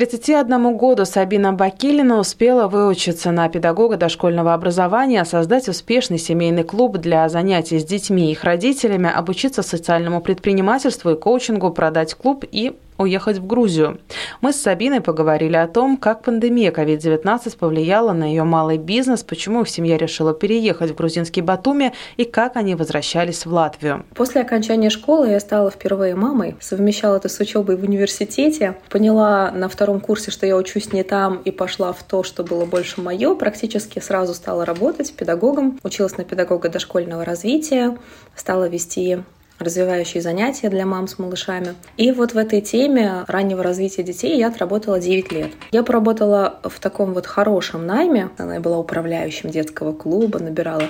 31 году Сабина Бакилина успела выучиться на педагога дошкольного образования, создать успешный семейный клуб для занятий с детьми и их родителями, обучиться социальному предпринимательству и коучингу, продать клуб и уехать в Грузию. Мы с Сабиной поговорили о том, как пандемия COVID-19 повлияла на ее малый бизнес, почему их семья решила переехать в грузинский Батуми и как они возвращались в Латвию. После окончания школы я стала впервые мамой, совмещала это с учебой в университете, поняла на втором курсе, что я учусь не там и пошла в то, что было больше мое, практически сразу стала работать педагогом, училась на педагога дошкольного развития, стала вести развивающие занятия для мам с малышами. И вот в этой теме раннего развития детей я отработала 9 лет. Я поработала в таком вот хорошем найме. Она была управляющим детского клуба, набирала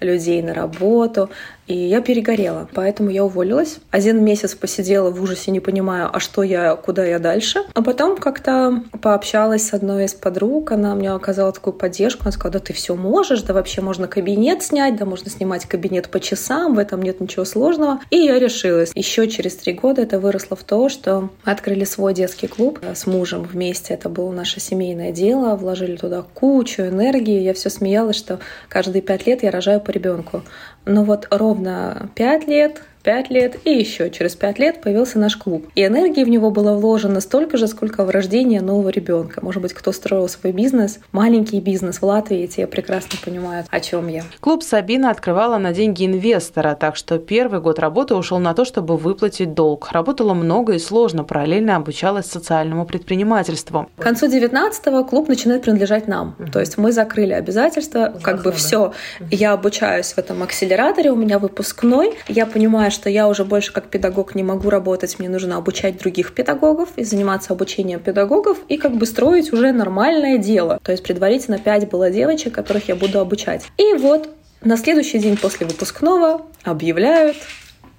людей на работу, и я перегорела, поэтому я уволилась. Один месяц посидела в ужасе, не понимая, а что я, куда я дальше. А потом как-то пообщалась с одной из подруг, она мне оказала такую поддержку, она сказала, да ты все можешь, да вообще можно кабинет снять, да можно снимать кабинет по часам, в этом нет ничего сложного. И я решилась. Еще через три года это выросло в то, что открыли свой детский клуб с мужем вместе. Это было наше семейное дело, вложили туда кучу энергии. Я все смеялась, что каждые пять лет я рожаю по ребенку. Но вот ровно пять лет 5 лет, и еще через 5 лет появился наш клуб. И энергии в него было вложено столько же, сколько в рождение нового ребенка. Может быть, кто строил свой бизнес, маленький бизнес в Латвии, те прекрасно понимают, о чем я. Клуб Сабина открывала на деньги инвестора, так что первый год работы ушел на то, чтобы выплатить долг. Работала много и сложно, параллельно обучалась социальному предпринимательству. К концу 19-го клуб начинает принадлежать нам. Угу. То есть мы закрыли обязательства, как бы все. Я обучаюсь в этом акселераторе, у меня выпускной, я понимаю, что я уже больше как педагог не могу работать, мне нужно обучать других педагогов и заниматься обучением педагогов и как бы строить уже нормальное дело. То есть предварительно пять было девочек, которых я буду обучать. И вот на следующий день после выпускного объявляют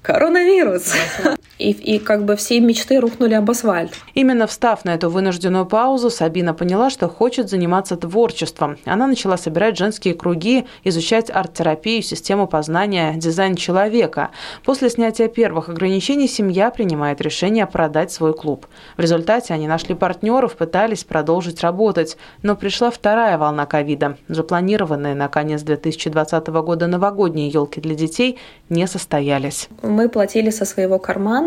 коронавирус. И, и как бы все мечты рухнули об асфальт. Именно встав на эту вынужденную паузу, Сабина поняла, что хочет заниматься творчеством. Она начала собирать женские круги, изучать арт-терапию, систему познания, дизайн человека. После снятия первых ограничений семья принимает решение продать свой клуб. В результате они нашли партнеров, пытались продолжить работать. Но пришла вторая волна ковида. Запланированные на конец 2020 года новогодние елки для детей не состоялись мы платили со своего кармана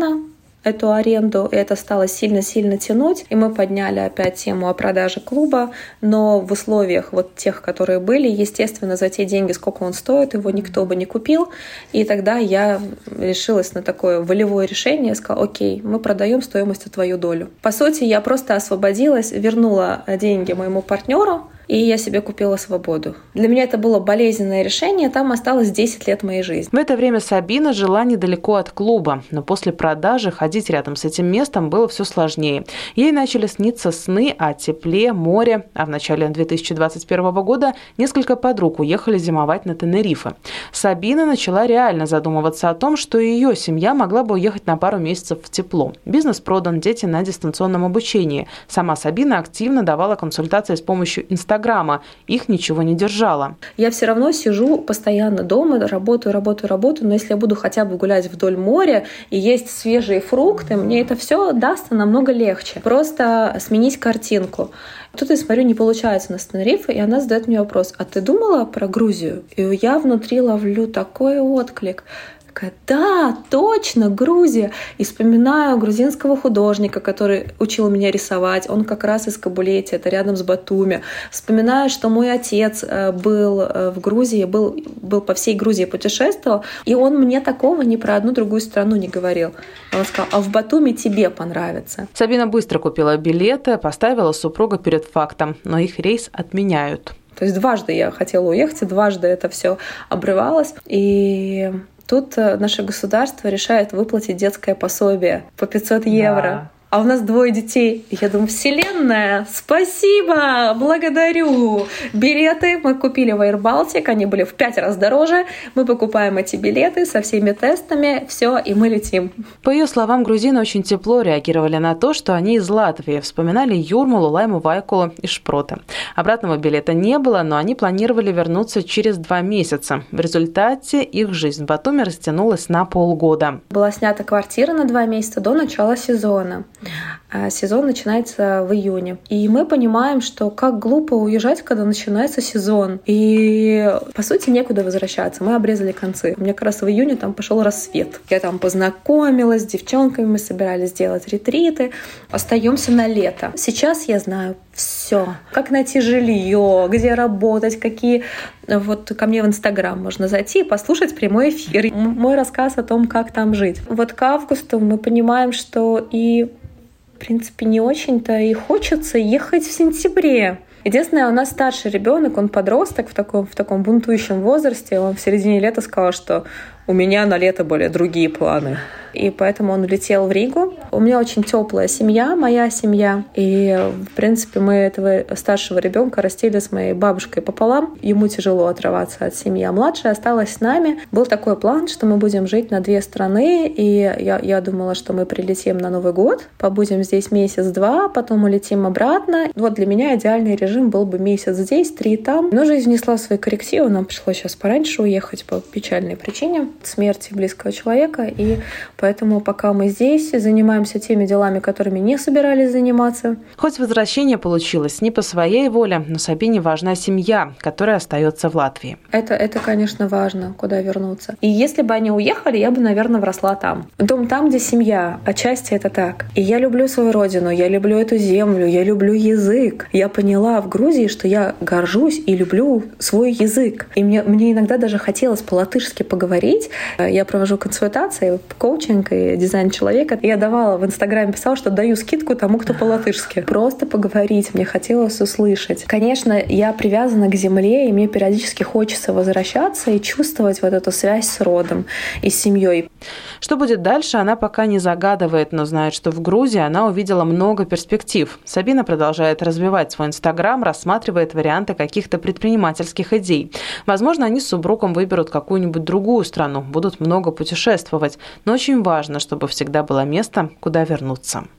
эту аренду, и это стало сильно-сильно тянуть, и мы подняли опять тему о продаже клуба, но в условиях вот тех, которые были, естественно, за те деньги, сколько он стоит, его никто бы не купил, и тогда я решилась на такое волевое решение, сказала, окей, мы продаем стоимостью твою долю. По сути, я просто освободилась, вернула деньги моему партнеру, и я себе купила свободу. Для меня это было болезненное решение, там осталось 10 лет моей жизни. В это время Сабина жила недалеко от клуба, но после продажи ходить рядом с этим местом было все сложнее. Ей начали сниться сны о тепле, море, а в начале 2021 года несколько подруг уехали зимовать на Тенерифе. Сабина начала реально задумываться о том, что ее семья могла бы уехать на пару месяцев в тепло. Бизнес продан, дети на дистанционном обучении. Сама Сабина активно давала консультации с помощью Инстаграма Инстаграма. Их ничего не держало. Я все равно сижу постоянно дома, работаю, работаю, работаю, но если я буду хотя бы гулять вдоль моря и есть свежие фрукты, мне это все даст намного легче. Просто сменить картинку. Тут я смотрю, не получается на Тенерифе, и она задает мне вопрос, а ты думала про Грузию? И я внутри ловлю такой отклик. Такая, да, точно, Грузия. И вспоминаю грузинского художника, который учил меня рисовать. Он как раз из Кабулети, это рядом с Батуми. Вспоминаю, что мой отец э, был э, в Грузии, был, был по всей Грузии путешествовал, и он мне такого ни про одну другую страну не говорил. Он сказал, а в Батуми тебе понравится. Сабина быстро купила билеты, поставила супруга перед фактом, но их рейс отменяют. То есть дважды я хотела уехать, и дважды это все обрывалось. И Тут э, наше государство решает выплатить детское пособие по 500 евро. Да а у нас двое детей. Я думаю, вселенная, спасибо, благодарю. Билеты мы купили в Air Baltic, они были в пять раз дороже. Мы покупаем эти билеты со всеми тестами, все, и мы летим. По ее словам, грузины очень тепло реагировали на то, что они из Латвии. Вспоминали Юрмалу, Лайму, Вайкулу и Шпрота. Обратного билета не было, но они планировали вернуться через два месяца. В результате их жизнь в Батуми растянулась на полгода. Была снята квартира на два месяца до начала сезона. А сезон начинается в июне. И мы понимаем, что как глупо уезжать, когда начинается сезон. И, по сути, некуда возвращаться. Мы обрезали концы. У меня как раз в июне там пошел рассвет. Я там познакомилась с девчонками, мы собирались делать ретриты. Остаемся на лето. Сейчас я знаю все. Как найти жилье, где работать, какие... Вот ко мне в Инстаграм можно зайти и послушать прямой эфир. Мой рассказ о том, как там жить. Вот к августу мы понимаем, что и принципе, не очень-то и хочется ехать в сентябре. Единственное, у нас старший ребенок, он подросток в таком, в таком бунтующем возрасте. Он в середине лета сказал, что у меня на лето были другие планы и поэтому он улетел в Ригу. У меня очень теплая семья, моя семья, и, в принципе, мы этого старшего ребенка растили с моей бабушкой пополам. Ему тяжело отрываться от семьи, а младшая осталась с нами. Был такой план, что мы будем жить на две страны, и я, я думала, что мы прилетим на Новый год, побудем здесь месяц-два, потом улетим обратно. Вот для меня идеальный режим был бы месяц здесь, три там. Но жизнь внесла свои коррективы, нам пришлось сейчас пораньше уехать по печальной причине смерти близкого человека, и Поэтому пока мы здесь занимаемся теми делами, которыми не собирались заниматься. Хоть возвращение получилось не по своей воле, но Сабине важна семья, которая остается в Латвии. Это, это, конечно, важно, куда вернуться. И если бы они уехали, я бы, наверное, вросла там. Дом там, где семья. Отчасти это так. И я люблю свою родину, я люблю эту землю, я люблю язык. Я поняла в Грузии, что я горжусь и люблю свой язык. И мне, мне иногда даже хотелось по-латышски поговорить. Я провожу консультации, коучинг, коучинг и дизайн человека. Я давала в Инстаграме, писала, что даю скидку тому, кто по-латышски. Просто поговорить, мне хотелось услышать. Конечно, я привязана к земле, и мне периодически хочется возвращаться и чувствовать вот эту связь с родом и с семьей. Что будет дальше, она пока не загадывает, но знает, что в Грузии она увидела много перспектив. Сабина продолжает развивать свой Инстаграм, рассматривает варианты каких-то предпринимательских идей. Возможно, они с супругом выберут какую-нибудь другую страну, будут много путешествовать. Но очень важно, чтобы всегда было место, куда вернуться.